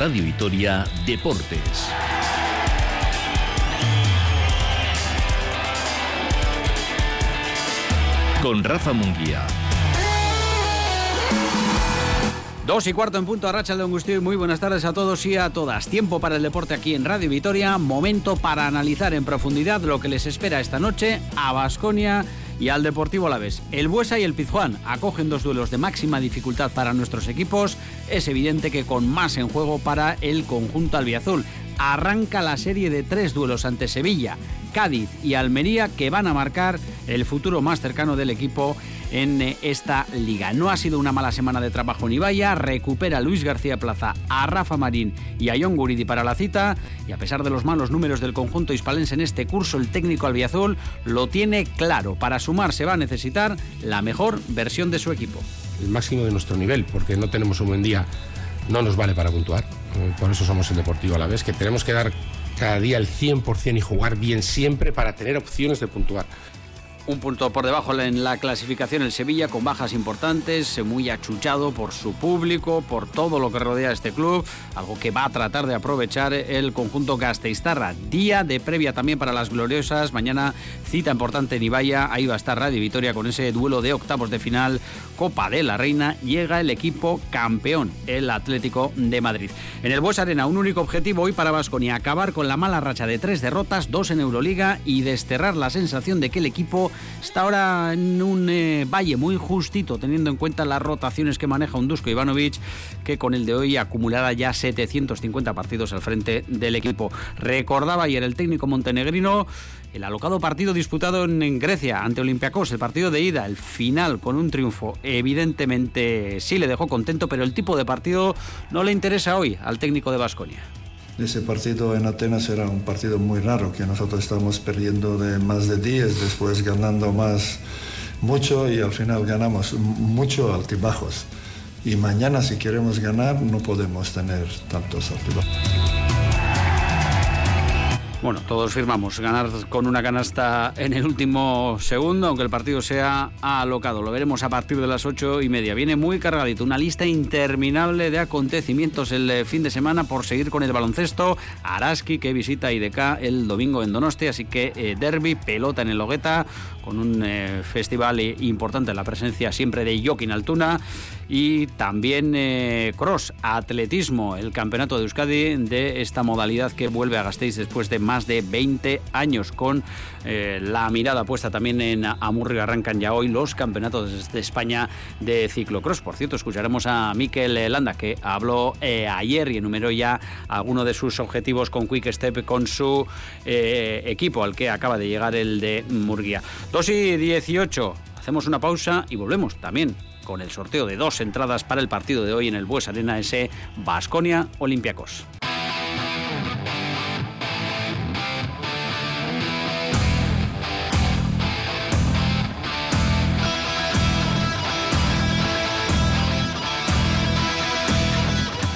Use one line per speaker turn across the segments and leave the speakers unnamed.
Radio Vitoria Deportes. Con Rafa Munguía.
Dos y cuarto en punto a Racha de Angustio y muy buenas tardes a todos y a todas. Tiempo para el deporte aquí en Radio Vitoria, momento para analizar en profundidad lo que les espera esta noche a Basconia y al Deportivo Alavés. El Buesa y el Pizjuán acogen dos duelos de máxima dificultad para nuestros equipos. Es evidente que con más en juego para el conjunto albiazul. Arranca la serie de tres duelos ante Sevilla, Cádiz y Almería que van a marcar el futuro más cercano del equipo en eh, esta liga. No ha sido una mala semana de trabajo en Ibaya, recupera Luis García Plaza a Rafa Marín y a John Guridi para la cita y a pesar de los malos números del conjunto hispalense en este curso, el técnico albiazul lo tiene claro. Para sumar se va a necesitar la mejor versión de su equipo.
El máximo de nuestro nivel, porque no tenemos un buen día, no nos vale para puntuar. Eh, por eso somos el Deportivo a la vez, que tenemos que dar cada día el 100% y jugar bien siempre para tener opciones de puntuar
un punto por debajo en la clasificación el Sevilla con bajas importantes, muy achuchado por su público, por todo lo que rodea este club, algo que va a tratar de aprovechar el conjunto Gasteiztarra. Día de previa también para las gloriosas, mañana cita importante en Ibaya, ahí va a estar Radio Vitoria con ese duelo de octavos de final, Copa de la Reina, llega el equipo campeón, el Atlético de Madrid. En el Bues Arena, un único objetivo hoy para Vasconia, acabar con la mala racha de tres derrotas, dos en Euroliga y desterrar la sensación de que el equipo está ahora en un eh, valle muy justito, teniendo en cuenta las rotaciones que maneja un Dusko Ivanovic, que con el de hoy acumulada ya 750 partidos al frente del equipo. Recordaba ayer el técnico montenegrino el alocado partido disputado en, Grecia ante Olympiacos, el partido de ida, el final con un triunfo, evidentemente sí le dejó contento, pero el tipo de partido no le interesa hoy al técnico de Basconia.
Ese partido en Atenas era un partido muy raro, que nosotros estamos perdiendo de más de 10, después ganando más mucho y al final ganamos mucho altibajos. Y mañana si queremos ganar no podemos tener tantos altibajos.
Bueno, todos firmamos ganar con una canasta en el último segundo, aunque el partido sea alocado. Lo veremos a partir de las ocho y media. Viene muy cargadito, una lista interminable de acontecimientos el eh, fin de semana por seguir con el baloncesto. Araski que visita IDK el domingo en Donosti, así que eh, derby, pelota en el Logueta, con un eh, festival importante, la presencia siempre de Joaquín Altuna y también eh, cross, atletismo, el campeonato de Euskadi de esta modalidad que vuelve a Gasteiz después de más de 20 años con eh, la mirada puesta también en Amurri. Arrancan ya hoy los campeonatos de España de ciclocross. Por cierto, escucharemos a Miquel Landa que habló eh, ayer y enumeró ya algunos de sus objetivos con Quick Step con su equipo al que acaba de llegar el de Murguía. 2 y 18. Hacemos una pausa y volvemos también con el sorteo de dos entradas para el partido de hoy en el Bues Arena S Basconia Olympiacos.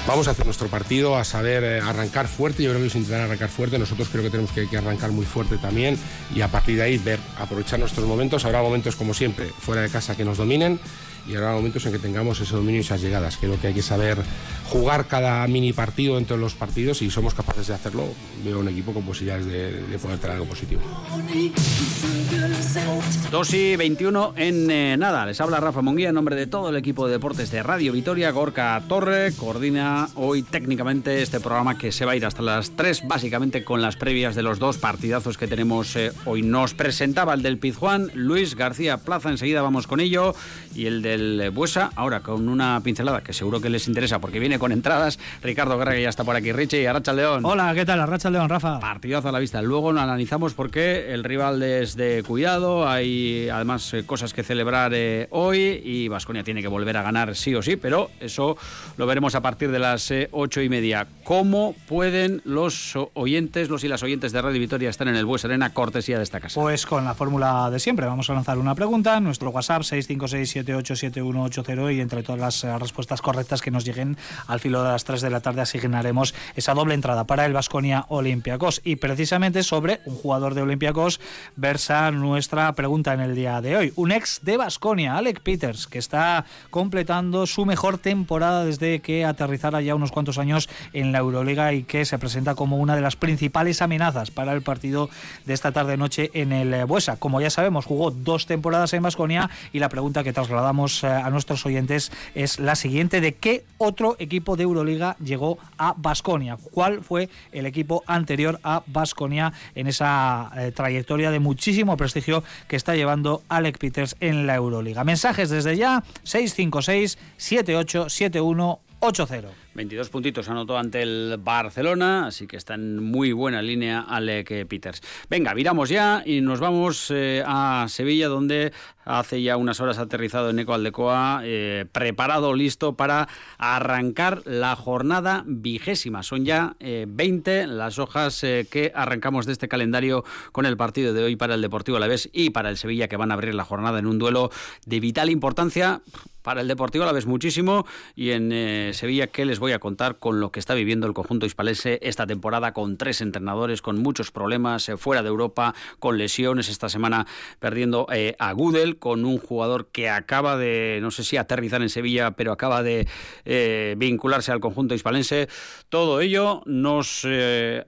Vamos a hacer nuestro partido, a saber eh, arrancar fuerte. Yo creo que es intentar arrancar fuerte. Nosotros creo que tenemos que, que, arrancar muy fuerte también y a partir de ahí ver, aprovechar nuestros momentos. Habrá momentos como siempre, fuera de casa que nos dominen y habrá momentos en que tengamos ese dominio y esas llegadas. Creo que hay que saber jugar cada mini partido entre los partidos y somos capaces de hacerlo. Veo un equipo con posibilidades de, poder tener algo positivo.
2 y 21 en eh, nada. Les habla Rafa Monguía en nombre de todo el equipo de deportes de Radio Vitoria. Gorka Torre coordina hoy técnicamente este programa que se va a ir hasta las 3, básicamente con las previas de los dos partidazos que tenemos eh, hoy. Nos presentaba el del Pizjuán, Luis García Plaza. Enseguida vamos con ello. Y el de el Buesa, ahora con una pincelada que seguro que les interesa porque viene con entradas. Ricardo Guerra, que ya está por aquí. Richie, Arracha León.
Hola, ¿qué tal? Arracha León, Rafa.
Partidazo a la vista. Luego lo analizamos porque el rival es de cuidado. Hay además eh, cosas que celebrar eh, hoy y Vasconia tiene que volver a ganar sí o sí, pero eso lo veremos a partir de las eh, ocho y media. ¿Cómo pueden los oyentes, los y las oyentes de Radio Vitoria estar en el Bues Arena, cortesía de esta casa?
Pues con la fórmula de siempre. Vamos a lanzar una pregunta. Nuestro WhatsApp 65678 688-7180 y entre todas las eh, respuestas correctas que nos lleguen al filo de las 3 de la tarde asignaremos esa doble entrada para el Vasconia Olympiacos. Y precisamente sobre un jugador de Olympiacos versa nuestra pregunta en el día de hoy. Un ex de Vasconia, Alec Peters, que está completando su mejor temporada desde que aterrizara ya unos cuantos años en la Euroliga y que se presenta como una de las principales amenazas para el partido de esta tarde-noche en el Buesa. Como ya sabemos, jugó dos temporadas en Vasconia y la pregunta que trasladamos eh, a nuestros oyentes es la siguiente: ¿de qué otro equipo de Euroliga llegó a Vasconia? ¿Cuál fue el equipo anterior a Vasconia en esa eh, trayectoria de muchísimo prestigio que está llevando Alec Peters en la Euroliga? Mensajes desde ya 656 7871 80.
22 puntitos anotó ante el Barcelona, así que está en muy buena línea Alec Peters. Venga, viramos ya y nos vamos eh, a Sevilla, donde hace ya unas horas aterrizado en Eco Aldecoa, eh, preparado, listo para arrancar la jornada vigésima. Son ya 20 eh, las hojas que arrancamos de este calendario con el partido de hoy para el Deportivo Alavés y para el Sevilla, que van a abrir la jornada en un duelo de vital importancia para el Deportivo Alavés muchísimo y en Sevilla, ¿qué les voy a contar con lo que está viviendo el conjunto hispalense esta temporada con tres entrenadores, con muchos problemas eh, fuera de Europa, con lesiones esta semana perdiendo eh, a Gudel, con un jugador que acaba de, no sé si aterrizar en Sevilla, pero acaba de eh, vincularse al conjunto hispalense. Todo ello nos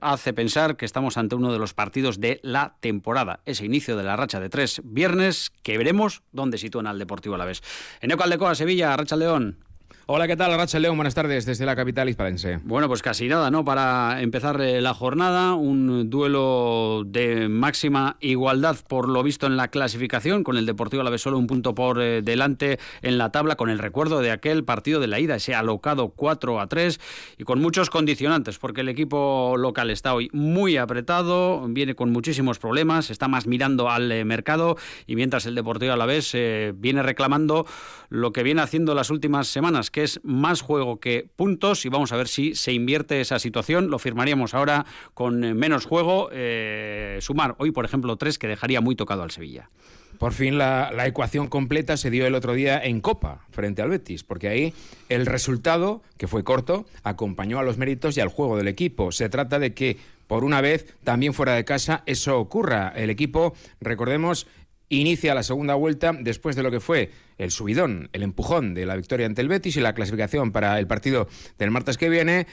hace pensar que estamos ante uno de los partidos de la temporada, ese inicio de la racha de tres viernes que veremos dónde sitúan al Deportivo a la vez. En Eco Sevilla, Racha León.
Hola, ¿qué tal? Racha León, buenas tardes desde la capital hispalense.
Bueno, pues casi nada, ¿no? Para empezar eh, la jornada, un duelo de máxima igualdad por lo visto en la clasificación, con el Deportivo Alavés solo un punto por eh, delante en la tabla, con el recuerdo de aquel partido de la ida, ese alocado 4 a 3 y con muchos condicionantes, porque el equipo local está hoy muy apretado, viene con muchísimos problemas, está más mirando al eh, mercado y mientras el Deportivo Alavés eh, viene reclamando lo que viene haciendo las últimas semanas, que es más juego que puntos y vamos a ver si se invierte esa situación. Lo firmaríamos ahora con eh, menos juego, eh, sumar hoy, por ejemplo, tres que dejaría muy tocado al Sevilla.
Por fin la, la, ecuación completa se dio el otro día en Copa frente al Betis, porque ahí el resultado, que fue corto, acompañó a los méritos y al juego del equipo. Se trata de que, por una vez, también fuera de casa, eso ocurra. El equipo, recordemos, inicia la segunda vuelta después de lo que fue el subidón, el empujón de la victoria ante el Betis y la clasificación para el partido del martes que viene.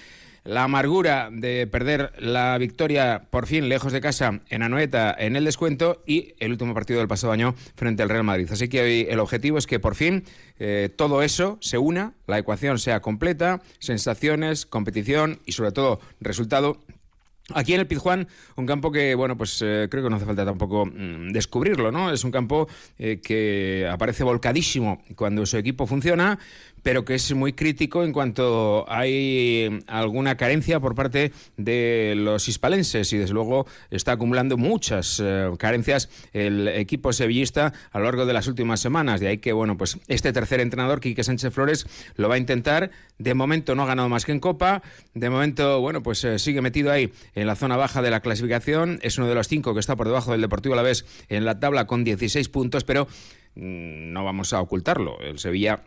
La amargura de perder la victoria por fin lejos de casa en Anoeta en el descuento y el último partido del pasado año frente al Real Madrid. Así que hoy el objetivo es que por fin eh, todo eso se una, la ecuación sea completa, sensaciones, competición y sobre todo resultado Aquí en el Pizjuán, un campo que, bueno, pues eh, creo que no hace falta tampoco mm, descubrirlo, ¿no? Es un campo eh, que aparece volcadísimo cuando su equipo funciona, pero que es muy crítico en cuanto hay alguna carencia por parte de los hispalenses y desde luego está acumulando muchas eh, carencias el equipo sevillista a lo largo de las últimas semanas. De ahí que, bueno, pues este tercer entrenador, Quique Sánchez Flores, lo va a intentar. De momento no ha ganado más que en Copa. De momento, bueno, pues eh, sigue metido ahí en la zona baja de la clasificación. Es uno de los cinco que está por debajo del Deportivo Alavés en la tabla con 16 puntos, pero mm, no vamos a ocultarlo. El Sevilla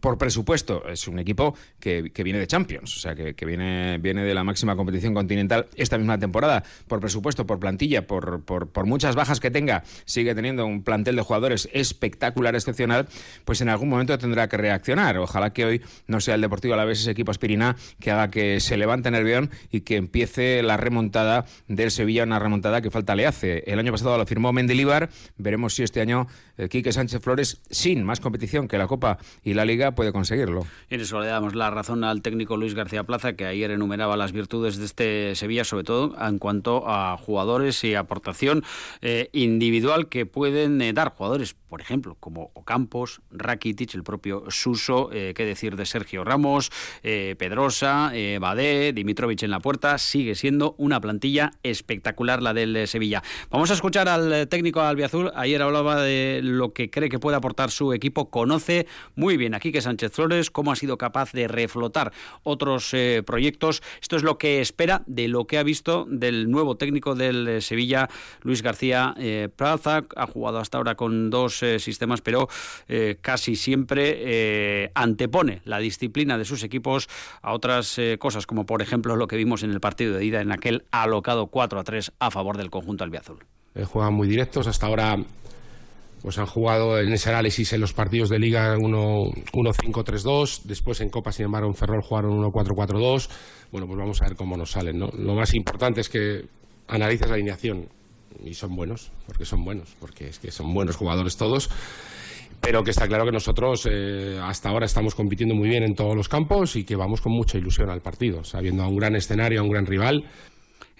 por presupuesto, es un equipo que, viene de Champions, o sea, que, viene, viene de la máxima competición continental esta misma temporada. Por presupuesto, por plantilla, por, por, muchas bajas que tenga, sigue teniendo un plantel de jugadores espectacular, excepcional, pues en algún momento tendrá que reaccionar. Ojalá que hoy no sea el Deportivo a la vez ese equipo aspirina que haga que se levante Nervión y que empiece la remontada del Sevilla, una remontada que falta le hace. El año pasado lo firmó Mendilibar, veremos si este año Quique Sánchez Flores, sin más competición que la Copa y la Liga, puede conseguirlo.
Y en eso le damos la razón al técnico Luis García Plaza, que ayer enumeraba las virtudes de este Sevilla, sobre todo en cuanto a jugadores y aportación eh, individual que pueden eh, dar jugadores, por ejemplo, como Ocampos, Rakitic, el propio Suso, eh, qué decir de Sergio Ramos, Pedrosa, Badé, Dimitrovic en la puerta, sigue siendo una plantilla espectacular la del Sevilla. Vamos a escuchar al técnico albiazul, ayer hablaba de lo que cree que puede aportar su equipo, conoce muy bien aquí que Sánchez Flores, cómo ha sido capaz de reflotar otros eh, proyectos. Esto es lo que espera de lo que ha visto del nuevo técnico del eh, Sevilla, Luis García eh, Plaza. Ha jugado hasta ahora con dos sistemas, pero casi siempre antepone la disciplina de sus equipos a otras cosas, como por ejemplo lo que vimos en el partido de ida en aquel alocado 4 a 3 a favor del conjunto albiazul.
juegan muy directos, hasta ahora pues han jugado en ese análisis en los partidos de Liga 1-5-3-2, después en Copa, sin embargo, en Ferrol jugaron 1-4-4-2. Bueno, pues vamos a ver cómo nos salen. ¿no? Lo más importante es que analices la alineación y son buenos, porque son buenos, porque es que son buenos jugadores todos. Pero que está claro que nosotros eh, hasta ahora estamos compitiendo muy bien en todos los campos y que vamos con mucha ilusión al partido, sabiendo a un gran escenario, a un gran rival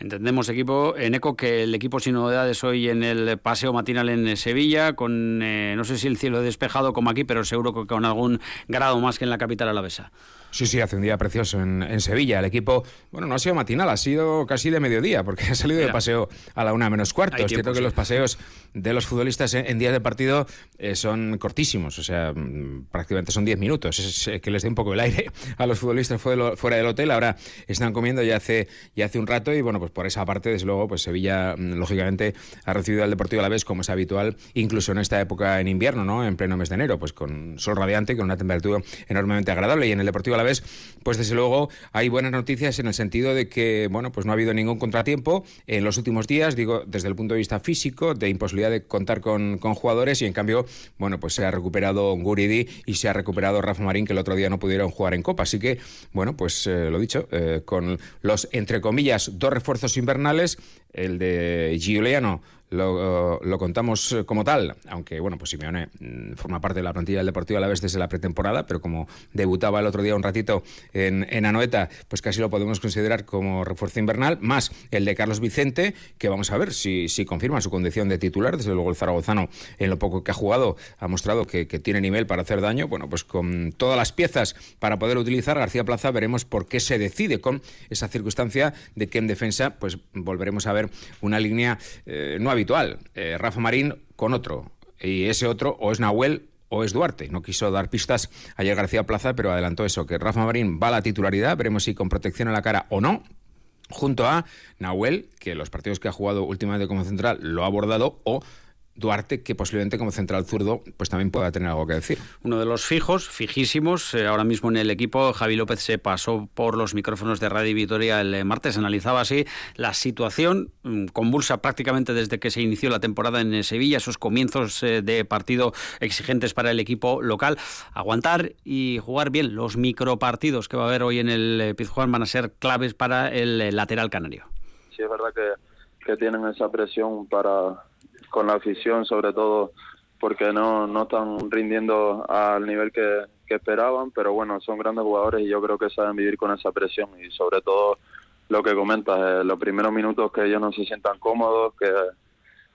Entendemos, equipo, en ECO, que el equipo sin novedades hoy en el paseo matinal en Sevilla, con eh, no sé si el cielo despejado como aquí, pero seguro que con algún grado más que en la capital alavesa.
Sí, sí, hace un día precioso en, Sevilla. El equipo, bueno, no ha sido matinal, ha sido casi de mediodía, porque ha salido de paseo a la una menos cuarto. es cierto que los paseos de los futbolistas en, días de partido eh, son cortísimos, o sea, mm, prácticamente son diez minutos. Es, que les dé un poco el aire a los futbolistas fuera, del hotel. Ahora están comiendo ya hace, ya hace un rato y, bueno, pues por esa parte, desde luego, pues Sevilla, mm, lógicamente, ha recibido al Deportivo a la vez, como es habitual, incluso en esta época en invierno, ¿no? En pleno mes de enero, pues con sol radiante, con una temperatura enormemente agradable. Y en el Deportivo a la pues desde luego hay buenas noticias en el sentido de que, bueno, pues no ha habido ningún contratiempo en los últimos días, digo, desde el punto de vista físico, de imposibilidad de contar con, jugadores y en cambio, bueno, pues se ha recuperado Guridi y se ha recuperado Rafa Marín, que el otro día no pudieron jugar en Copa. Así que, bueno, pues eh, lo dicho, eh, con los, entre comillas, dos refuerzos invernales, el de Giuliano lo, contamos eh, como tal, aunque bueno, pues Simeone mm, forma parte de la plantilla del Deportivo a la vez desde la pretemporada, pero como debutaba el otro día un ratito en, en Anoeta, pues casi lo podemos considerar como refuerzo invernal, más el de Carlos Vicente, que vamos a ver si, si confirma su condición de titular, desde luego el zaragozano en lo poco que ha jugado ha mostrado que, que tiene nivel para hacer daño, bueno, pues con todas las piezas para poder utilizar García Plaza veremos por qué se decide con esa circunstancia de que en defensa pues volveremos a ver una línea eh, no habitual. Eh, Rafa Marín con otro. Y ese otro o es Nahuel o es Duarte. No quiso dar pistas ayer García Plaza, pero adelantó eso, que Rafa Marín va a la titularidad, veremos si con protección en la cara o no, junto a Nahuel, que los partidos que ha jugado últimamente como central lo ha abordado, o Duarte, que posiblemente como central zurdo, pues también pueda tener algo que decir.
Uno de los fijos, fijísimos, eh, ahora mismo en el equipo, Javi López se pasó por los micrófonos de Radio Vitoria el eh, martes, analizaba así la situación mm, convulsa prácticamente desde que se inició la temporada en eh, Sevilla, esos comienzos de partido exigentes para el equipo local. Aguantar y jugar bien los micropartidos que va a haber hoy en el Pizjuán van a ser claves para el lateral canario.
Sí, es verdad que, que tienen esa presión para con la afición sobre todo porque no, no están rindiendo al nivel que, esperaban, pero bueno, son grandes jugadores y yo creo que saben vivir con esa presión. Y sobre todo lo que comentas, eh, los primeros minutos que ellos no se sientan cómodos, que,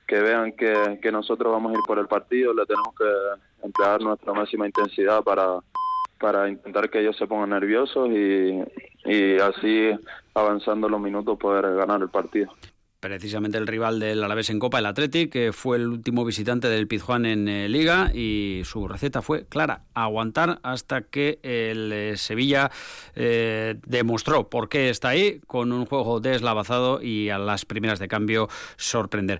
que vean que, que nosotros vamos a ir por el partido, le tenemos que emplear nuestra máxima intensidad para, para intentar que ellos se pongan nerviosos y, y así avanzando los minutos poder ganar el partido
precisamente el rival del Alavés en Copa, el Athletic, que fue el último visitante del Pizjuán en eh, Liga y su receta fue clara, aguantar hasta que el eh, Sevilla eh, demostró por qué está ahí con un juego deslavazado y a las primeras de cambio sorprender.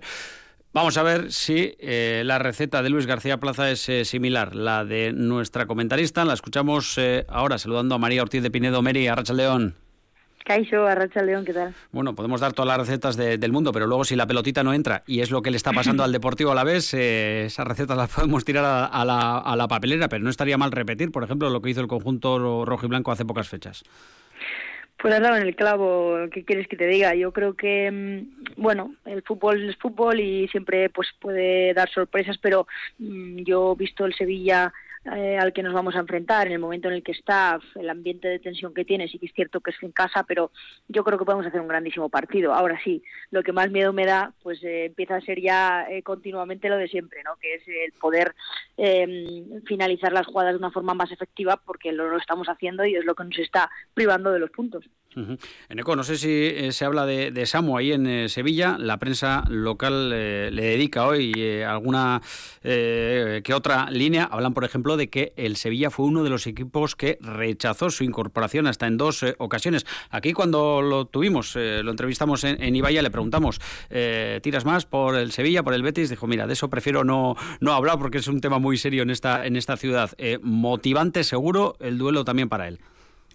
Vamos a ver si la receta de Luis García Plaza es similar, la de nuestra comentarista. La escuchamos ahora saludando a María Ortiz de Pinedo Meri, a León.
Caixo, Arracha León, ¿qué tal?
Bueno, podemos dar todas las recetas del mundo, pero luego si la pelotita no entra, y es lo que le está pasando al Deportivo a la vez, eh, esas recetas las podemos tirar a, la, papelera, pero no estaría mal repetir, por ejemplo, lo que hizo el conjunto rojo y blanco hace pocas fechas.
Pues has dado en el clavo, ¿qué quieres que te diga? Yo creo que, mm, bueno, el fútbol es fútbol y siempre pues puede dar sorpresas, pero mm, yo he visto el Sevilla eh, al que nos vamos a enfrentar, en el momento en el que está, el ambiente de tensión que tiene, sí que es cierto que es en casa, pero yo creo que podemos hacer un grandísimo partido. Ahora sí, lo que más miedo me da, pues eh, empieza a ser ya eh, continuamente lo de siempre, ¿no? Que es el poder em, finalizar las jugadas de una forma más efectiva, porque lo, lo estamos haciendo y es lo que nos está privando de los puntos.
En Eco, no sé si eh, se habla de, Samu ahí en eh, Sevilla. La prensa local eh, le dedica hoy alguna que otra línea. Hablan, por ejemplo, de que el Sevilla fue uno de los equipos que rechazó su incorporación hasta en dos ocasiones. Aquí, cuando lo tuvimos, lo entrevistamos en, en, Ibaya, le preguntamos: ¿tiras más por el Sevilla, por el Betis? Dijo: Mira, de eso prefiero no, no hablar porque es un tema muy serio en esta, en esta ciudad. motivante, seguro, el duelo también para él.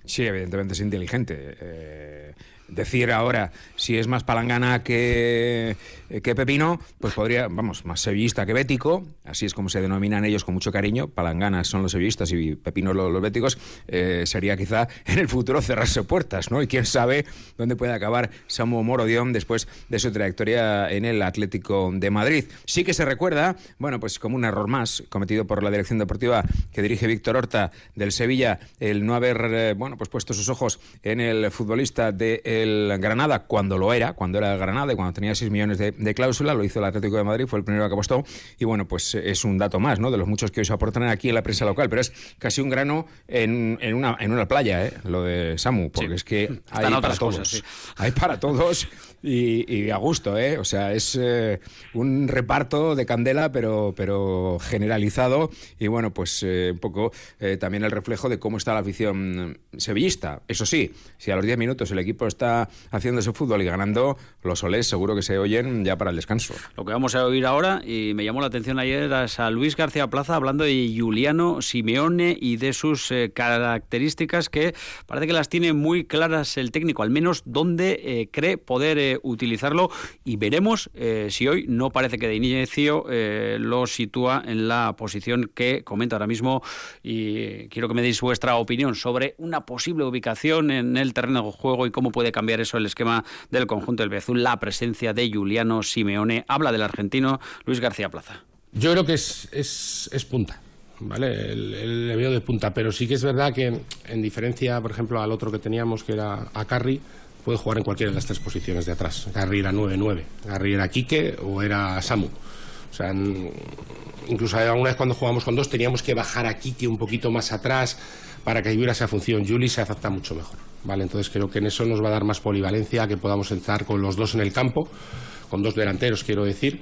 Sí, evidentemente es inteligente. Eh, decir ahora si es más palangana que, que Pepino, pues podría, vamos, más sevillista que bético, así es como se denominan ellos con mucho cariño, palanganas son los sevillistas y Pepino los, los béticos, eh, sería quizá en el futuro cerrarse puertas, ¿no? Y quién sabe dónde puede acabar Samu Morodión después de su trayectoria en el Atlético de Madrid. Sí que se recuerda, bueno, pues como un error más cometido por la dirección deportiva que dirige Víctor Horta del Sevilla, el no haber, eh, bueno, pues puesto sus ojos en el futbolista de el Granada cuando lo era, cuando era el Granada y cuando tenía 6 millones de, cláusula, lo hizo el Atlético de Madrid, fue el primero que apostó y bueno, pues es un dato más, ¿no? De los muchos que hoy se aportan aquí en la prensa local, pero es casi un grano en, en, una, en una playa, ¿eh? Lo de Samu, porque es que hay para todos. Hay para todos y, a gusto, ¿eh? O sea, es eh, un reparto de candela, pero, pero generalizado y bueno, pues eh, un poco eh, también el reflejo de cómo está la afición sevillista. Eso sí, si a los 10 minutos el equipo está haciendo ese fútbol y ganando, los solés seguro que se oyen ya para el descanso.
Lo que vamos a oír ahora, y me llamó la atención ayer, a Luis García Plaza hablando de Juliano Simeone y de sus características que parece que las tiene muy claras el técnico, al menos donde cree poder utilizarlo y veremos eh, si hoy no parece que de inicio eh, lo sitúa en la posición que comenta ahora mismo y quiero que me deis vuestra opinión sobre una posible ubicación en el terreno de juego y cómo puede cambiar eso el esquema del conjunto del Bezul, la presencia de Juliano Simeone. Habla del argentino Luis García Plaza.
Yo creo que es, es, punta. ¿vale? El, le veo de punta, pero sí que es verdad que en diferencia, por ejemplo, al otro que teníamos, que era a Carri, puede jugar en cualquiera de las tres posiciones de atrás. Garri era 9-9, Garri era Quique o era Samu. O sea, incluso alguna vez cuando jugamos con dos teníamos que bajar a Quique un poquito más atrás para que hubiera esa función. Juli se adapta mucho mejor. ¿vale? Entonces creo que en eso nos va a dar más polivalencia, que podamos entrar con los dos en el campo, con dos delanteros, quiero decir.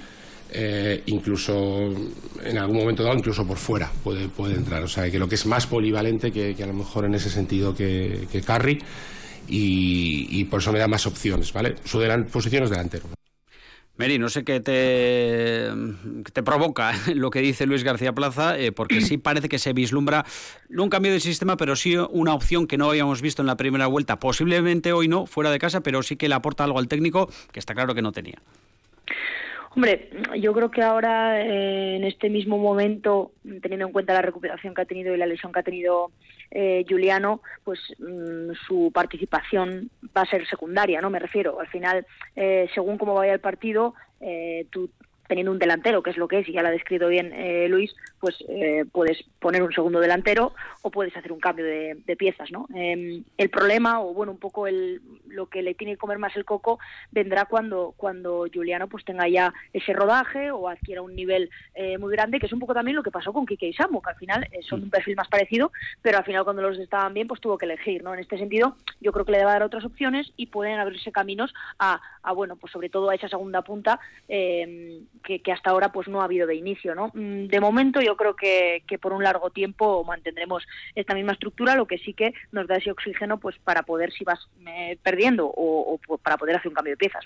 Eh, incluso en algún momento dado, incluso por fuera puede, puede entrar. O sea, que lo que es más polivalente que, a lo mejor en ese sentido que, que Carri y, por eso me da más opciones, ¿vale? Su posición es delantero.
Meri, no sé qué te, te provoca lo que dice Luis García Plaza, eh, porque sí parece que se vislumbra no un cambio de sistema, pero sí una opción que no habíamos visto en la primera vuelta. Posiblemente hoy no, fuera de casa, pero sí que le aporta algo al técnico que está claro que no tenía.
Hombre, yo creo que ahora, eh, en este mismo momento, teniendo en cuenta la recuperación que ha tenido y la lesión que ha tenido eh, Juliano, pues mm, su participación va a ser secundaria, ¿no? Me refiero. Al final, eh, según cómo vaya el partido, tú teniendo un delantero, que es lo que es, y ya lo ha descrito bien eh, Luis, pues eh, puedes poner un segundo delantero o puedes hacer un cambio de, piezas, ¿no? Em, el problema, o bueno, un poco el, lo que le tiene que comer más el coco, vendrá cuando, cuando Juliano pues tenga ya ese rodaje o adquiera un nivel eh, muy grande, que es un poco también lo que pasó con Kike y Samu, que al final son un perfil más parecido, pero al final cuando los estaban bien, pues tuvo que elegir, ¿no? En este sentido, yo creo que le a dar otras opciones y pueden abrirse caminos a, a bueno, pues sobre todo a esa segunda punta, eh, que, hasta ahora pues no ha habido de inicio. ¿no? Mm, de momento yo creo que, por un largo tiempo mantendremos esta misma estructura, lo que sí que nos da ese oxígeno pues para poder, si vas eh, perdiendo, o, para poder hacer un cambio de piezas.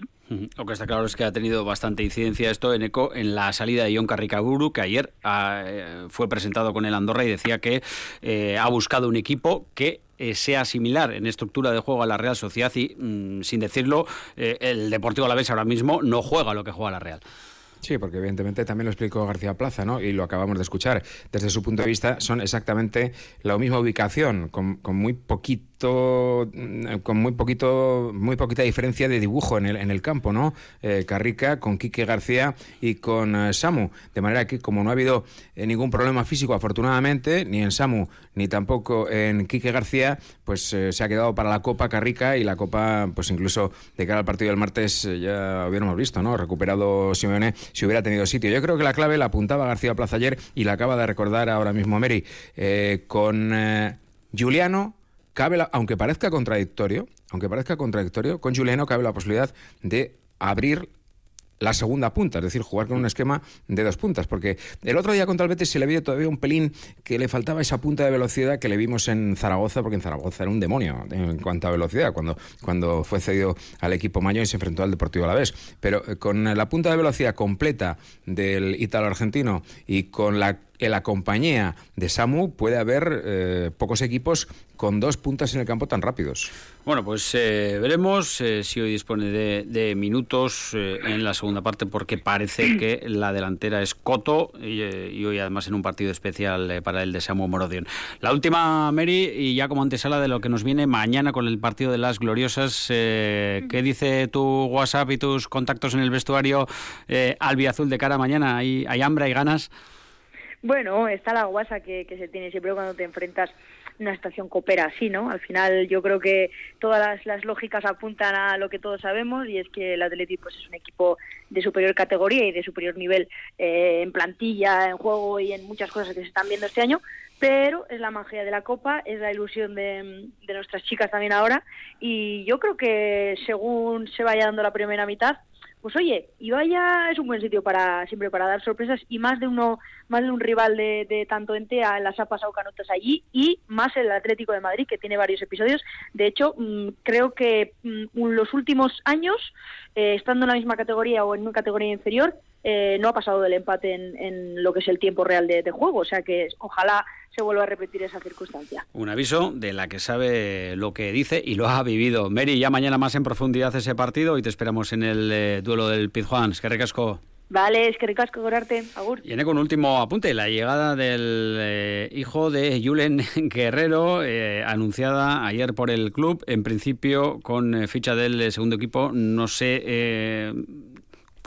Lo que está claro es que ha tenido bastante incidencia esto en ECO en la salida de Ion Carricaburu, que ayer ah, eh, fue presentado con el Andorra y decía que eh, ha buscado un equipo que sea similar en estructura de juego a la Real Sociedad y, mm, sin decirlo, el Deportivo Alavés ahora mismo no juega lo que juega la Real.
Sí, porque evidentemente también lo explicó García Plaza, ¿no? Y lo acabamos de escuchar. Desde su punto de vista, son exactamente la misma ubicación, con, con muy poquito Mm, con muy poquito, muy poquita diferencia de dibujo en el, en el campo, ¿no? Eh, Carrica con Quique García y con eh, Samu. De manera que, como no ha habido eh, ningún problema físico, afortunadamente, ni en Samu ni tampoco en Quique García, pues se ha quedado para la Copa Carrica y la Copa, pues incluso de cara al partido del martes ya hubiéramos visto, ¿no? Recuperado Simeone si hubiera tenido sitio. Yo creo que la clave la apuntaba García Plaza ayer y la acaba de recordar ahora mismo Mary con Juliano cabe aunque parezca contradictorio, aunque parezca contradictorio, con Juliano cabe la posibilidad de abrir la segunda punta, es decir, jugar con un esquema de dos puntas, porque el otro día contra el se le vio todavía un pelín que le faltaba esa punta de velocidad que le vimos en Zaragoza, porque en Zaragoza era un demonio en cuanto a velocidad, cuando, cuando fue cedido al equipo mayo y se enfrentó al Deportivo a la vez. Pero eh, con la punta de velocidad completa del ítalo-argentino y con la en la compañía de Samu puede haber eh, pocos equipos con dos puntas en el campo tan rápidos.
Bueno, pues eh, veremos eh, si hoy dispone de, minutos en la segunda parte, porque parece que la delantera es Coto y, hoy además en un partido especial para el de Samu Morodion. La última, Mary, y ya como antesala de lo que nos viene mañana con el partido de las gloriosas, ¿qué dice tu WhatsApp y tus contactos en el vestuario albiazul de cara a mañana? ¿Hay, hay hambre, hay ganas?
Bueno, está la guasa que, se tiene siempre cuando te enfrentas una estación coopera así, ¿no? Al final yo creo que todas las, lógicas apuntan a lo que todos sabemos y es que el Atlético pues, es un equipo de superior categoría y de superior nivel eh, en plantilla, en juego y en muchas cosas que se están viendo este año, pero es la magia de la Copa, es la ilusión de, de nuestras chicas también ahora y yo creo que según se vaya dando la primera mitad, pues oye, Ibaya es un buen sitio para siempre para dar sorpresas y más de uno, más de un rival de, de tanto Entea las ha pasado canotas allí y más el Atlético de Madrid que tiene varios episodios. De hecho, mm, creo que mm, los últimos años, eh, estando en la misma categoría o en una categoría inferior, eh, no ha pasado del empate en, lo que es el tiempo real de, juego. O sea que ojalá se vuelva a repetir esa circunstancia.
Un aviso de la que sabe lo que dice y lo ha vivido. Mary, ya mañana más en profundidad ese partido y te esperamos en el eh, duelo del Pizjuán. Es que recasco.
Vale, es que ricasco gorarte. Agur.
Y con un último apunte, la llegada del eh, hijo de Julen Guerrero, anunciada ayer por el club, en principio con ficha del segundo equipo. No sé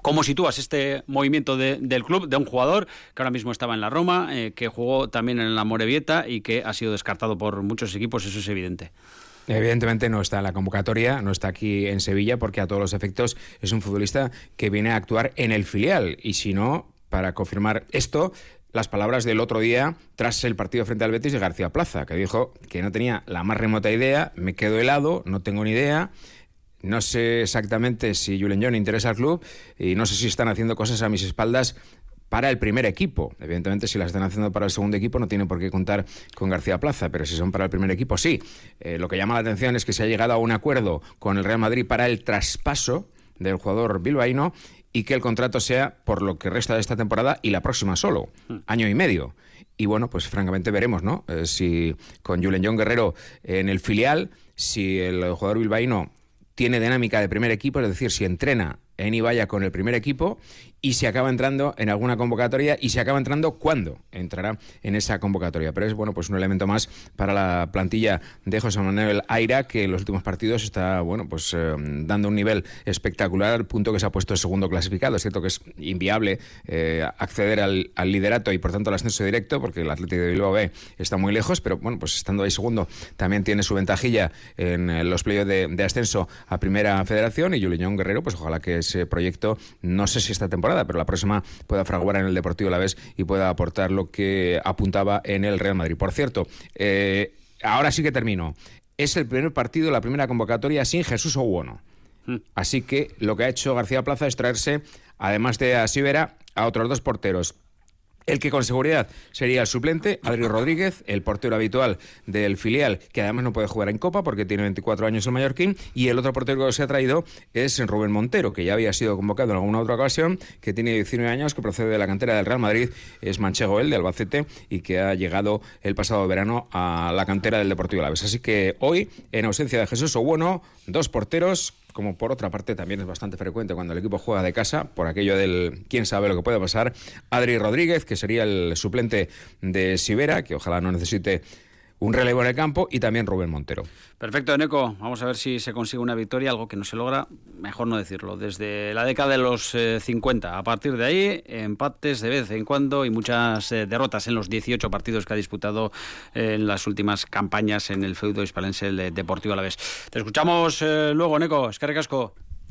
¿Cómo sitúas este movimiento del club, de un jugador que ahora mismo estaba en la Roma, eh, que jugó también en la Morevieta y que ha sido descartado por muchos equipos? Eso es evidente.
Evidentemente no está en la convocatoria, no está aquí en Sevilla, porque a todos los efectos es un futbolista que viene a actuar en el filial. Y si no, para confirmar esto, las palabras del otro día tras el partido frente al Betis de García Plaza, que dijo que no tenía la más remota idea, me quedo helado, no tengo ni idea no sé exactamente si Julen John interesa al club y no sé si están haciendo cosas a mis espaldas para el primer equipo. Evidentemente, si las están haciendo para el segundo equipo, no tienen por qué contar con García Plaza, pero si son para el primer equipo, sí. Eh, lo que llama la atención es que se ha llegado a un acuerdo con el Real Madrid para el traspaso del jugador bilbaíno y que el contrato sea por lo que resta de esta temporada y la próxima solo, hmm. año y medio. Y bueno, pues francamente veremos, ¿no? Eh, si con Julen John Guerrero en el filial, si el jugador bilbaíno tiene dinámica de primer equipo, es decir, si entrena en Ibaya con el primer equipo y se acaba entrando en alguna convocatoria y se acaba entrando cuándo entrará en esa convocatoria. Pero es bueno, pues un elemento más para la plantilla de José Manuel Aira, que en los últimos partidos está bueno, pues eh, dando un nivel espectacular al punto que se ha puesto segundo clasificado. Es cierto que es inviable eh, acceder al, liderato y por tanto al ascenso directo, porque el Atlético de Bilbao B está muy lejos, pero bueno, pues estando ahí segundo también tiene su ventajilla en eh, los playoffs de, ascenso a Primera Federación y Julián Guerrero, pues ojalá que ese proyecto, no sé si esta temporada pero la próxima pueda fraguar en el Deportivo La Vez y pueda aportar lo que apuntaba en el Real Madrid. Por cierto, eh, ahora sí que termino. Es el primer partido, la primera convocatoria sin Jesús Oguono. Mm. Así que lo que ha hecho García Plaza es traerse, además de a Sivera, a otros dos porteros. El que con seguridad sería el suplente, Adri Rodríguez, el portero habitual del filial, que además no puede jugar en Copa porque tiene 24 años el Mallorquín, y el otro portero que se ha traído es Rubén Montero, que ya había sido convocado en alguna otra ocasión, que tiene 19 años, que procede de la cantera del Real Madrid, es manchego él, de Albacete, y que ha llegado el pasado verano a la cantera del Deportivo Alavés. Así que hoy, en ausencia de Jesús Obueno, dos porteros como por otra parte también es bastante frecuente cuando el equipo juega de casa, por aquello del quién sabe lo que puede pasar, Adri Rodríguez, que sería el suplente de Sivera, que ojalá no necesite un relevo en el campo y también Rubén Montero.
Perfecto, Neco. Vamos a ver si se consigue una victoria, algo que no se logra, mejor no decirlo, desde la década de los 50. Eh, a partir de ahí, empates de vez en cuando y muchas eh, derrotas en los 18 partidos que ha disputado eh, en las últimas campañas en el feudo hispalense Deportivo Alavés. Te escuchamos luego, Neco. Es.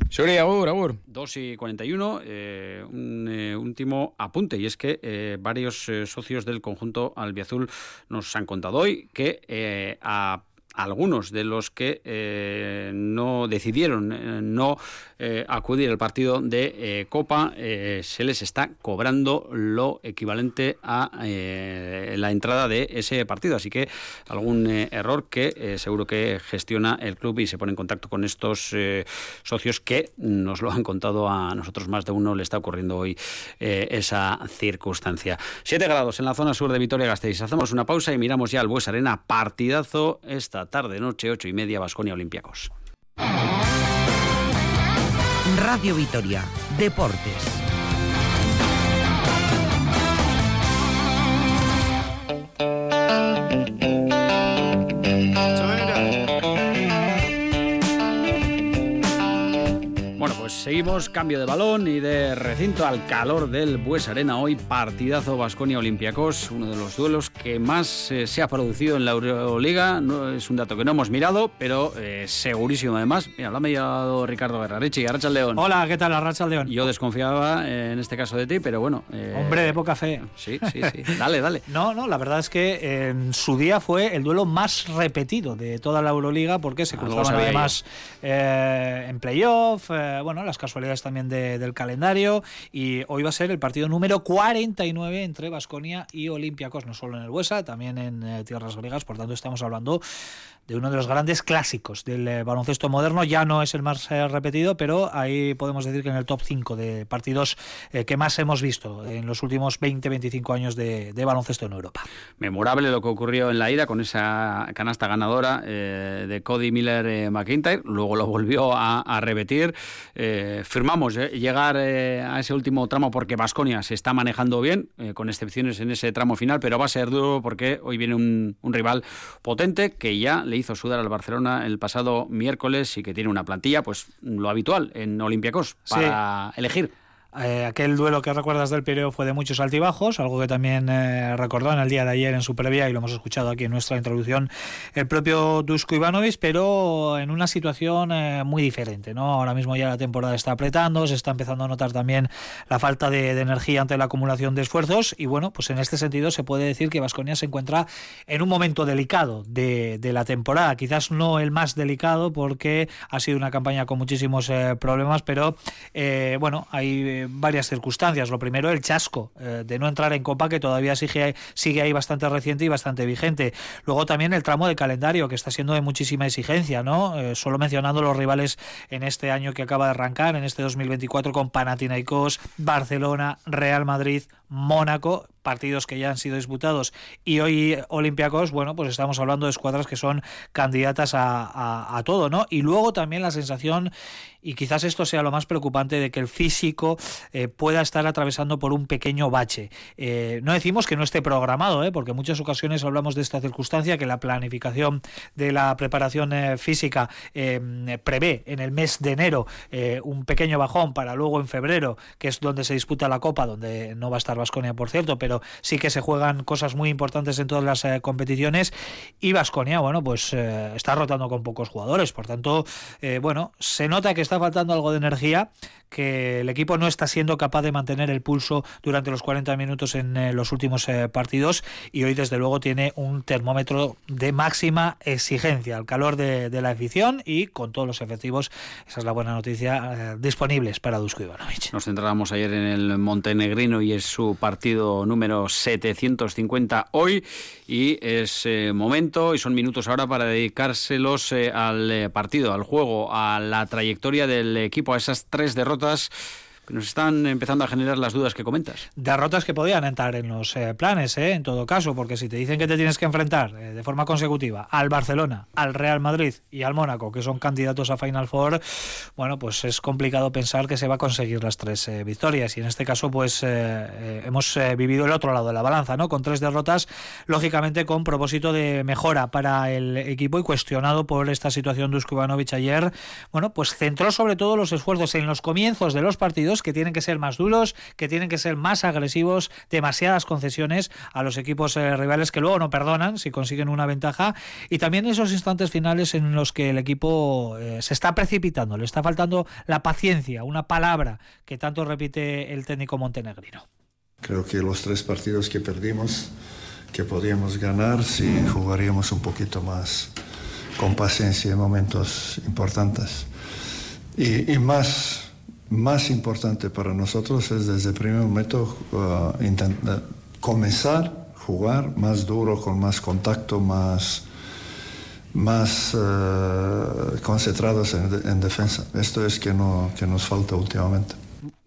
Sorry, agur, agur.
2 y 41. Eh, un eh, último apunte, y es que eh, varios socios del conjunto albiazul nos han contado hoy que a algunos de los que eh, no decidieron eh, no eh, acudir al partido de Copa se les está cobrando lo equivalente a la entrada de ese partido. Así que algún error que seguro que gestiona el club y se pone en contacto con estos socios que nos lo han contado a nosotros más de uno. Le está ocurriendo hoy esa circunstancia. Siete grados en la zona sur de Vitoria-Gasteiz. Hacemos una pausa y miramos ya al Bues Arena. Partidazo esta tarde, noche, ocho y media, Basconia Olympiacos.
Radio Vitoria, Deportes.
Seguimos, cambio de balón y de recinto al calor del Bues Arena. Hoy partidazo Basconia Olympiacos, uno de los duelos que más eh, se ha producido en la Euroliga. No, es un dato que no hemos mirado, pero eh, segurísimo además. Mira, lo ha mediado Ricardo Guerrarechi, Arracha León.
Hola, ¿qué tal, Arracha León?
Yo desconfiaba eh, en este caso de ti, pero bueno.
Hombre de poca fe.
Sí, sí, sí. dale, dale.
No, no, la verdad es que en su día fue el duelo más repetido de toda la Euroliga porque se cruzaban además en playoff. bueno, las casualidades también del calendario. Y hoy va a ser el partido número 49 entre Basconia y Olympiacos, no solo en el Huesa, también en eh, tierras griegas. Por tanto, estamos hablando de uno de los grandes clásicos del eh, baloncesto moderno. Ya no es el más eh, repetido, pero ahí podemos decir que en el top 5 de partidos eh, que más hemos visto en los últimos 20-25 años de, baloncesto en Europa.
Memorable lo que ocurrió en la ida con esa canasta ganadora de Cody Miller McIntyre. Luego lo volvió a, repetir. Firmamos llegar a ese último tramo porque Vasconia se está manejando bien, con excepciones en ese tramo final, pero va a ser duro porque hoy viene un, un rival potente que ya le hizo sudar al Barcelona el pasado miércoles y que tiene una plantilla, pues lo habitual en Olympiacos para elegir.
Eh, aquel duelo que recuerdas del Pireo fue de muchos altibajos, algo que también eh, recordó en el día de ayer en su y lo hemos escuchado aquí en nuestra introducción el propio Dusko Ivanovic, pero en una situación eh, muy diferente. ¿no? Ahora mismo ya la temporada está apretando, se está empezando a notar también la falta de, energía ante la acumulación de esfuerzos y bueno, pues en este sentido se puede decir que Vasconia se encuentra en un momento delicado de, de, la temporada, quizás no el más delicado porque ha sido una campaña con muchísimos problemas, pero bueno, hay varias circunstancias. Lo primero, el chasco eh, de no entrar en Copa, que todavía sigue, sigue ahí bastante reciente y bastante vigente. Luego también el tramo de calendario, que está siendo de muchísima exigencia, ¿no? Eh, solo mencionando los rivales en este año que acaba de arrancar, en este 2024, con Panathinaikos, Barcelona, Real Madrid, Mónaco, partidos que ya han sido disputados, y hoy Olympiacos, bueno, pues estamos hablando de escuadras que son candidatas a, a, todo, ¿no? Y luego también la sensación, y quizás esto sea lo más preocupante, de que el físico eh, pueda estar atravesando por un pequeño bache. Eh, no decimos que no esté programado, ¿eh? porque en muchas ocasiones hablamos de esta circunstancia, que la planificación de la preparación eh, física prevé en el mes de enero un pequeño bajón para luego en febrero, que es donde se disputa la Copa, donde no va a estar Vasconia, por cierto, pero pero sí que se juegan cosas muy importantes en todas las eh, competiciones. Y Vasconia, bueno, pues eh, está rotando con pocos jugadores, por tanto, eh, bueno, se nota que está faltando algo de energía, que el equipo no está siendo capaz de mantener el pulso durante los 40 minutos en los últimos partidos. Y hoy desde luego tiene un termómetro de máxima exigencia, al calor de, la afición y con todos los efectivos, esa es la buena noticia, disponibles para Dusko Ivanovic.
Nos centrábamos ayer en el Montenegrino y es su partido número número 750 hoy y es eh, momento y son minutos ahora para dedicárselos eh, al eh, partido, al juego, a la trayectoria del equipo, a esas tres derrotas nos están empezando a generar las dudas que comentas.
Derrotas que podían entrar en los eh, planes, eh, en todo caso, porque si te dicen que te tienes que enfrentar eh, de forma consecutiva al Barcelona, al Real Madrid y al Mónaco, que son candidatos a Final Four, bueno, pues es complicado pensar que se va a conseguir las tres victorias. Y en este caso, pues hemos vivido el otro lado de la balanza, ¿no? Con tres derrotas, lógicamente con propósito de mejora para el equipo y cuestionado por esta situación de Uskubanovic ayer, bueno, pues centró sobre todo los esfuerzos en los comienzos de los partidos que tienen que ser más duros, que tienen que ser más agresivos, demasiadas concesiones a los equipos eh, rivales que luego no perdonan si consiguen una ventaja y también esos instantes finales en los que el equipo eh, se está precipitando, le está faltando la paciencia, una palabra que tanto repite el técnico montenegrino.
Creo que los tres partidos que perdimos, que podíamos ganar si jugaríamos un poquito más con paciencia en momentos importantes. Y, más, más importante para nosotros es desde el primer momento uh, intentar comenzar a jugar más duro, con más contacto, más, más uh, concentrados en, en, defensa. Esto es que, no, que nos falta últimamente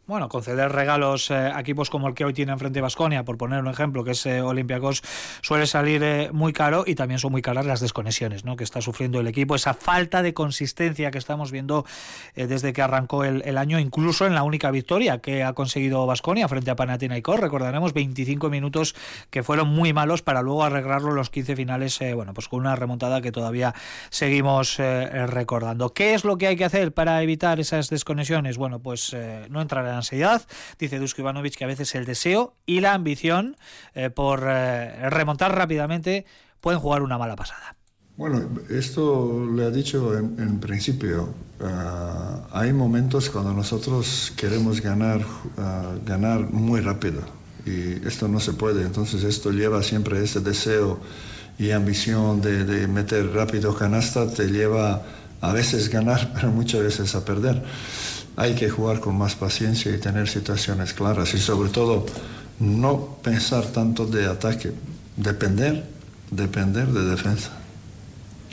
bueno, conceder regalos eh, a equipos como el que hoy tiene enfrente Vasconia, por poner un ejemplo, que es eh, Olympiacos, suele salir eh, muy caro y también son muy caras las desconexiones ¿no? que está sufriendo el equipo, esa falta de consistencia que estamos viendo desde que arrancó el, año, incluso en la única victoria que ha conseguido Vasconia frente a Panathinaikos. Recordaremos 25 minutos que fueron muy malos para luego arreglarlo los 15 finales, bueno, pues con una remontada que todavía seguimos recordando. ¿Qué es lo que hay que hacer para evitar esas desconexiones? Bueno, pues no entrar ansiedad. Dice Dusko Ivanovic que a veces el deseo y la ambición eh, por eh, remontar rápidamente pueden jugar una mala pasada.
Bueno, esto le ha dicho en, principio. Ah, hay momentos cuando nosotros queremos ganar, ah, ganar muy rápido y esto no se puede. Entonces esto lleva siempre ese deseo y ambición de, de meter rápido canasta, te lleva a veces ganar, pero muchas veces a perder hay que jugar con más paciencia y tener situaciones claras y sobre todo no pensar tanto de ataque, depender, depender de defensa,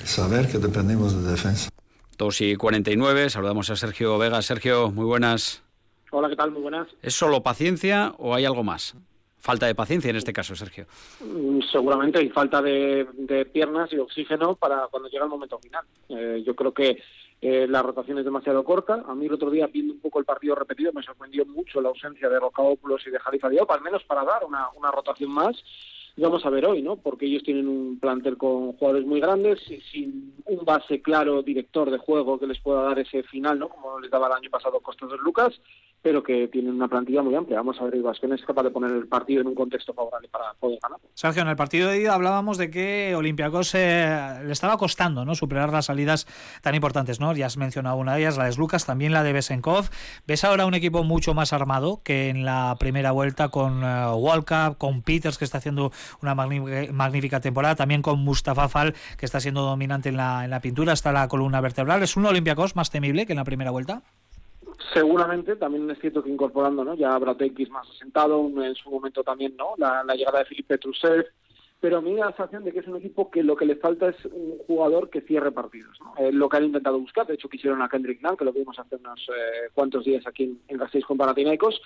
saber que dependemos de defensa.
2 y 49, saludamos a Sergio Vega. Sergio, muy buenas.
Hola, ¿qué tal? Muy buenas.
¿Es solo paciencia o hay algo más? Falta de paciencia en este caso, Sergio.
Mm, seguramente hay falta de, piernas y oxígeno para cuando llega el momento final. Eh, yo creo que eh, la rotación es demasiado corta. A mí el otro día, viendo un poco el partido repetido, me sorprendió mucho la ausencia de Rocabópulos y de Jalifa Diop, al menos para dar una, una rotación más. Vamos a ver hoy, ¿no? Porque ellos tienen un plantel con jugadores muy grandes, sin un base claro, director de juego que les pueda dar ese final, ¿no? Como les daba el año pasado Costas de Lucas pero que tienen una plantilla muy amplia. Vamos a ver, Ivasquén es capaz de poner el partido en un contexto favorable para poder ganar.
Sergio, en el partido de ida hablábamos de que Olympiacos eh, le estaba costando ¿no? superar las salidas tan importantes. ¿no? Ya has mencionado una de ellas, la de Lucas, también la de Besenkov. ¿Ves ahora un equipo mucho más armado que en la primera vuelta con uh, con Peters, que está haciendo una magnífica temporada, también con Mustafa Fal, que está siendo dominante en la, en la pintura, está la columna vertebral? ¿Es un Olympiacos más temible que en la primera vuelta?
Seguramente, también es cierto que incorporando, ¿no? Ya X más asentado, en su momento también, ¿no? La, llegada de Felipe Trusev, pero a la sensación de que es un equipo que lo que le falta es un jugador que cierre partidos. ¿no? lo que han intentado buscar, de hecho quisieron a Kendrick Nunn, que lo vimos hace unos eh, cuantos días aquí en, en con Panathinaikos,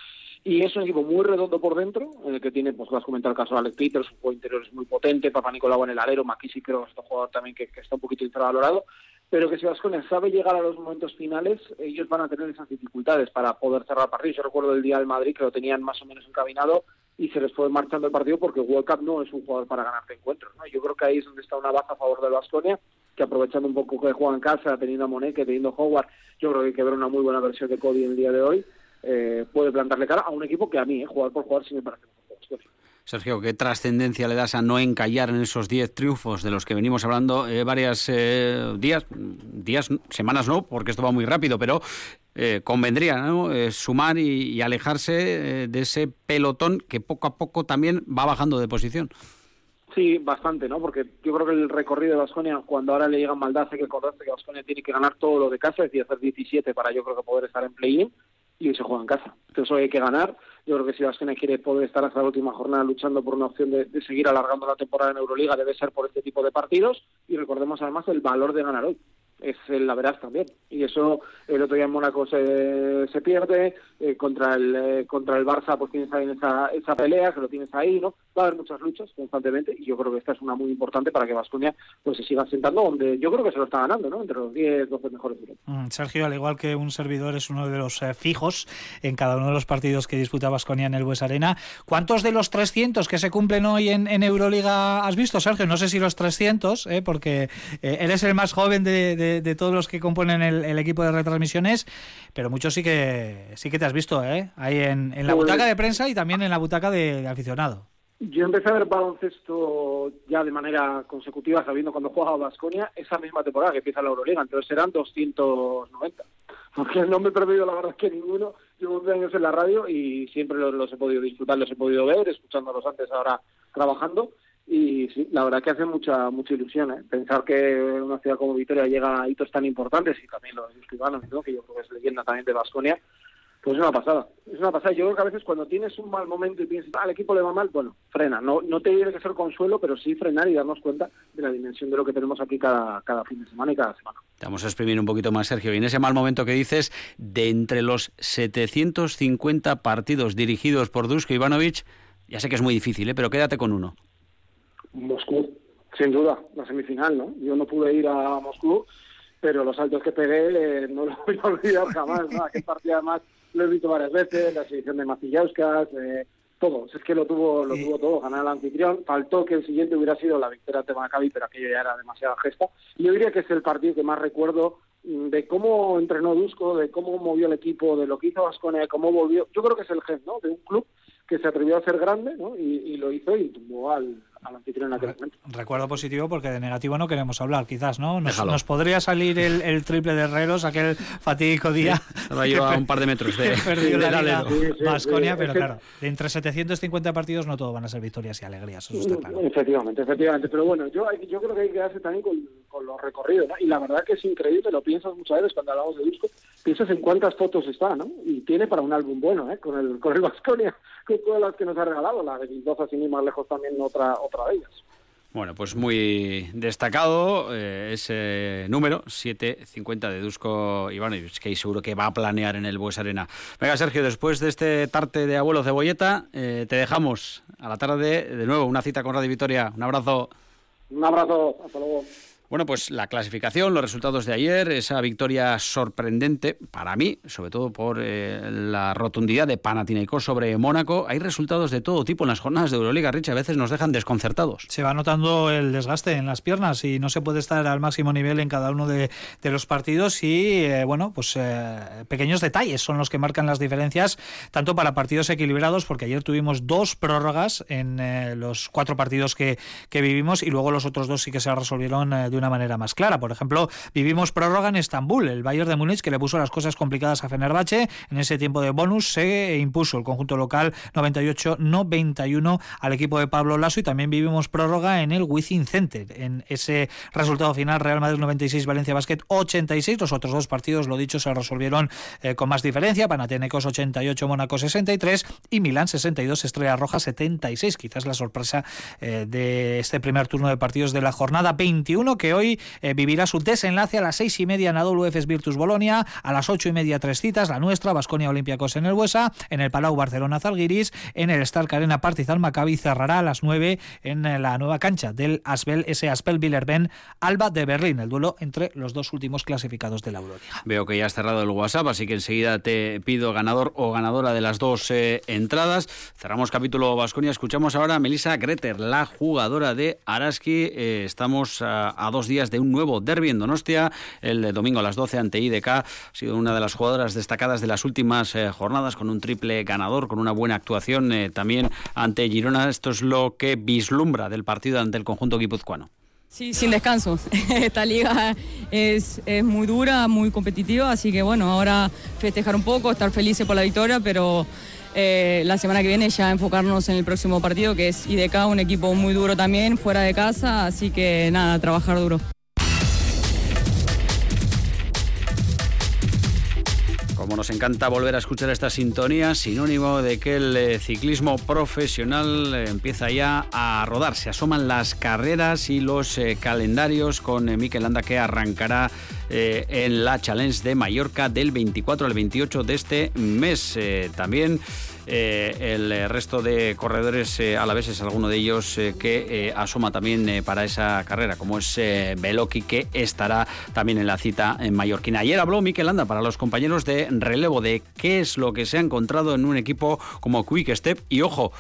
y es un equipo muy redondo por dentro, que tiene, pues vas a comentar el caso de Alex Peters, su juego interior es muy potente, Papa Nicolau en el alero, Makisi creo que es un jugador también que, que está un poquito infravalorado, pero que si Vasconia sabe llegar a los momentos finales, ellos van a tener esas dificultades para poder cerrar partidos. Yo recuerdo el día del Madrid que lo tenían más o menos encaminado y se les fue marchando el partido porque World Cup no es un jugador para ganarte encuentros. ¿no? Yo creo que ahí es donde está una baza a favor del Vasconia, que aprovechando un poco que juega en casa, teniendo a Monet, teniendo a Howard, yo creo que hay que ver una muy buena versión de Cody el día de hoy, eh, puede plantarle cara a un equipo que a mí, eh, jugar por jugar, sí me parece
Sergio, ¿qué trascendencia le das a no encallar en esos 10 triunfos de los que venimos hablando eh, varias eh, días, días, semanas no, porque esto va muy rápido, pero eh, convendría ¿no? sumar y, alejarse de ese pelotón que poco a poco también va bajando de posición?
Sí, bastante, ¿no? Porque yo creo que el recorrido de Vasconia, cuando ahora le llega maldad, hay que acordarse que Vasconia tiene que ganar todo lo de casa, es decir, hacer 17 para yo creo que poder estar en play-in y se juega en casa. Entonces hoy hay que ganar. Yo creo que si Vasconia quiere poder estar hasta la última jornada luchando por una opción de, seguir alargando la temporada en Euroliga, debe ser por este tipo de partidos. Y recordemos además el valor de ganar hoy es la verás también. Y eso el otro día en Mónaco se, se pierde eh, contra el eh, contra el Barça pues tienes ahí esa, esa pelea que lo tienes ahí no va a haber muchas luchas constantemente y yo creo que esta es una muy importante para que Vasconia pues se siga sentando donde yo creo que se lo está ganando no entre los 10 12 mejores
mm, Sergio al igual que un servidor es uno de los eh, fijos en cada uno de los partidos que disputa Vasconia en el Bues Arena. ¿cuántos de los 300 que se cumplen hoy en, Euroliga has visto Sergio? no sé si los 300 porque eres el más joven de, todos los que componen el, equipo de retransmisiones, pero muchos sí que sí que te has visto, ¿eh? Ahí en, la pues butaca de prensa y también en la butaca de, aficionado.
Yo empecé a ver baloncesto ya de manera consecutiva, sabiendo cuando jugaba Vasconia, esa misma temporada que empieza la Euroliga, entonces eran 290. Porque no me he perdido la verdad que ninguno, llevo 11 años en la radio y siempre los, los he podido disfrutar, los he podido ver, escuchándolos antes, ahora trabajando y sí, la verdad que hace mucha mucha ilusión, ¿eh? Pensar que una ciudad como Vitoria llega a hitos tan importantes y también lo de Ivano, ¿no? que yo creo que es leyenda también de Vasconia, pues es una pasada. Es una pasada. Yo creo que a veces cuando tienes un mal momento y piensas, ah, al equipo le va mal, bueno, frena. No, no te tiene que ser consuelo, pero sí frenar y darnos cuenta de la dimensión de lo que tenemos aquí cada, cada fin de semana y cada semana.
Te vamos a exprimir un poquito más, Sergio. Y en ese mal momento que dices, de entre los 750 partidos dirigidos por Dusko Ivanovic, ya sé que es muy difícil, ¿eh? pero quédate con uno.
Moscú, sin duda, la semifinal, ¿no? Yo no pude ir a Moscú, pero los saltos que pegué eh, no los voy a olvidar jamás, ¿no? Aquel partido además lo he visto varias veces, la selección de Macillauskas, eh, todo. Es que lo tuvo, lo tuvo todo, ganar al anfitrión. Faltó que el siguiente hubiera sido la victoria de Maccabi, pero aquello ya era demasiada gesta. Y yo diría que es el partido que más recuerdo mm, de cómo entrenó Dusko, de cómo movió el equipo, de lo que hizo Vasconia, de cómo volvió. Yo creo que es el gen, ¿no? De un club que se atrevió a ser grande, ¿no? Y, y lo hizo y tumbó al, al anfitrión en aquel momento.
Recuerdo positivo porque de negativo no queremos hablar, quizás, ¿no? Nos, nos podría salir el, el, triple de Herreros aquel fatídico día.
Sí, ido a un par de metros de,
perdió de la Vasconia, sí, sí, pero claro, de entre 750 partidos no todo van a ser victorias y alegrías, eso está claro.
Efectivamente, efectivamente. Pero bueno, yo, yo creo que hay que quedarse también con, con los recorridos, ¿no? Y la verdad que es increíble, lo piensas muchas veces cuando hablamos de disco, piensas en cuántas fotos está, ¿no? Y tiene para un álbum bueno, ¿eh? Con el, con el Vasconia, con todas las que nos ha regalado, la de Mendoza, sin ir más lejos también otra, otra de ellas.
Bueno, pues muy destacado eh, ese número, 7.50 de Dusko Ivanovic, que seguro que va a planear en el Bues Arena. Venga, Sergio, después de este tarte de abuelo cebolleta, eh, te dejamos a la tarde de nuevo una cita con Radio Vitoria. Un abrazo.
Un abrazo, hasta luego.
Bueno, pues la clasificación, los resultados de ayer, esa victoria sorprendente para mí, sobre todo por eh, la rotundidad de Panathinaikos sobre Mónaco. Hay resultados de todo tipo en las jornadas de Euroliga, Rich, a veces nos dejan desconcertados.
Se va notando el desgaste en las piernas y no se puede estar al máximo nivel en cada uno de, de los partidos y, eh, bueno, pues eh, pequeños detalles son los que marcan las diferencias, tanto para partidos equilibrados, porque ayer tuvimos dos prórrogas en eh, los cuatro partidos que, que, vivimos y luego los otros dos sí que se resolvieron de una manera más clara. Por ejemplo, vivimos prórroga en Estambul, el Bayern de Múnich que le puso las cosas complicadas a Fenerbahce. En ese tiempo de bonus se impuso el conjunto local 98-91 al equipo de Pablo Lasso y también vivimos prórroga en el Wizzing Center. En ese resultado final, Real Madrid 96, Valencia Basket 86. Los otros dos partidos, lo dicho, se resolvieron eh, con más diferencia. Panathinaikos 88, Mónaco 63 y Milán 62, Estrella Roja 76. Quizás la sorpresa eh, de este primer turno de partidos de la jornada 21 que hoy eh, vivirá su desenlace a las seis y media en AWFs Virtus Bolonia, a las ocho y media tres citas, la nuestra, Basconia Olympiacos en el Buesa, en el Palau Barcelona Zalgiris, en el Stark Arena Partizan Maccabi cerrará a las nueve en la nueva cancha del Asbel S. Aspel Billerben Alba de Berlín, el duelo entre los dos últimos clasificados de la Euroliga.
Veo que ya has cerrado el WhatsApp, así que enseguida te pido ganador o ganadora de las dos eh, entradas. Cerramos capítulo Basconia, escuchamos ahora a Melissa Greter, la jugadora de Araski. Eh, estamos a, a dos días de un nuevo derby en Donostia, el domingo a las 12 ante IDK. Ha sido una de las jugadoras destacadas de las últimas eh, jornadas con un triple ganador, con una buena actuación eh, también ante Girona. Esto es lo que vislumbra del partido ante el conjunto guipuzcoano.
Sí, sin descanso. Esta liga es, es, muy dura, muy competitiva, así que bueno, ahora festejar un poco, estar felices por la victoria, pero eh, la semana que viene ya enfocarnos en el próximo partido, que es IDK, un equipo muy duro también, fuera de casa, así que nada, trabajar duro.
Nos encanta volver a escuchar esta sintonía, sinónimo de que el eh, ciclismo profesional eh, empieza ya a rodar. Se asoman las carreras y los eh, calendarios con Mikel Landa que arrancará en la Challenge de Mallorca del 24 al 28 de este mes. también eh, el resto de corredores eh, a la vez es alguno de ellos eh, que asoma también para esa carrera, como es Beloki, que estará también en la cita en Mallorquina. Ayer habló Mikel Landa para los compañeros de relevo de qué es lo que se ha encontrado en un equipo como Quick Step y, ojo,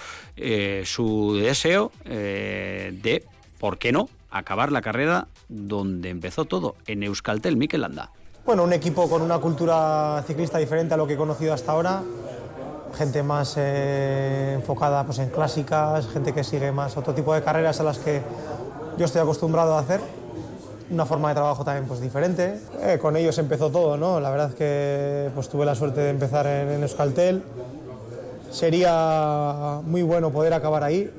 su deseo de, ¿por qué no?, acabar la carrera donde empezó todo, en Euskaltel, Mikel Landa.
Bueno, un equipo con una cultura ciclista diferente a lo que he conocido hasta ahora, gente más eh, enfocada pues, en clásicas, gente que sigue más otro tipo de carreras a las que yo estoy acostumbrado a hacer. Una forma de trabajo también pues, diferente. Eh, con ellos empezó todo, ¿no? La verdad que pues, tuve la suerte de empezar en, en Euskaltel. Sería muy bueno poder acabar ahí.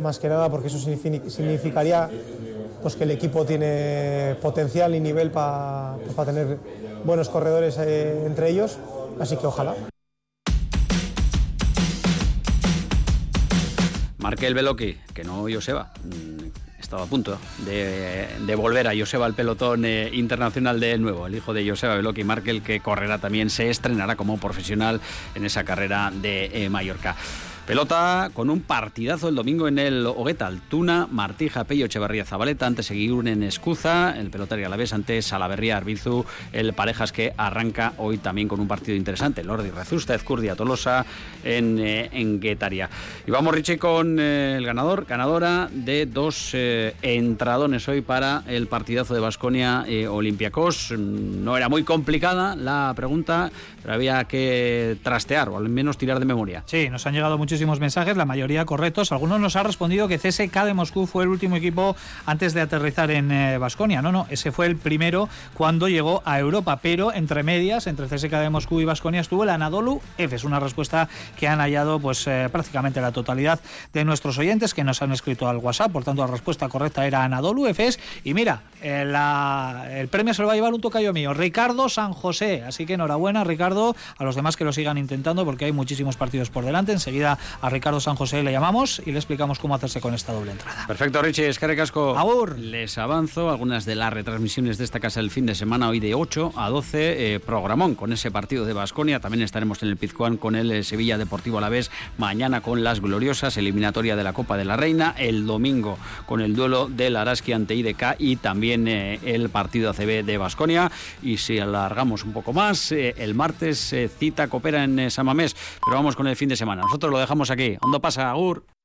más que nada porque eso significaría pues que el equipo tiene potencial y nivel para pues, tener buenos corredores eh, entre ellos, así que ojalá.
Marque Beloki, que no Joseba. Mm, estaba a punto de, volver a Joseba al pelotón eh, internacional de nuevo. El hijo de Joseba Beloki, Markel, que correrá también, se estrenará como profesional en esa carrera de eh, Mallorca. Pelota con un partidazo el domingo en el Hogueta Altuna, Martija, Pello, Echeverría, Zabaleta, antes seguir en Escuza, el pelotario a la vez ante Salaverría, Arbizu, el Parejas que arranca hoy también con un partido interesante, Lordi Rezusta, Ezcurdia, Tolosa en, eh, Guetaria. Y vamos Richie con eh, el ganador, ganadora de dos eh, entradones hoy para el partidazo de Basconia Olympiacos. No era muy complicada la pregunta, pero había que trastear o al menos tirar de memoria.
Sí, nos han llegado muchísimos mensajes, la mayoría correctos. Algunos nos han respondido que CSK de Moscú fue el último equipo antes de aterrizar en Basconia. no, no, ese fue el primero cuando llegó a Europa, pero entre medias, entre CSK de Moscú y Basconia estuvo el Anadolu F. Es una respuesta que han hallado pues eh, prácticamente la totalidad de nuestros oyentes que nos han escrito al WhatsApp. Por tanto, la respuesta correcta era Anadolu Efes. Y mira, eh, el premio se lo va a llevar un tocayo mío, Ricardo San José. Así que enhorabuena, Ricardo a los demás que lo sigan intentando porque hay muchísimos partidos por delante. Enseguida a Ricardo San José le llamamos y le explicamos cómo hacerse con esta doble entrada.
Perfecto, Richie, es que Casco.
Aur.
Les avanzo algunas de las retransmisiones de esta casa el fin de semana, hoy de 8 a 12, eh, programón con ese partido de Basconia. También estaremos en el Pizjuán con el eh, Sevilla Deportivo a la vez, mañana con las gloriosas, eliminatoria de la Copa de la Reina, el domingo con el duelo del Araski ante IDK y también eh, el partido ACB de Basconia. Y si alargamos un poco más, el martes cita coopera en Samamés, pero vamos con el fin de semana. Nosotros lo dejamos aquí. ¿Dónde pasa, Agur?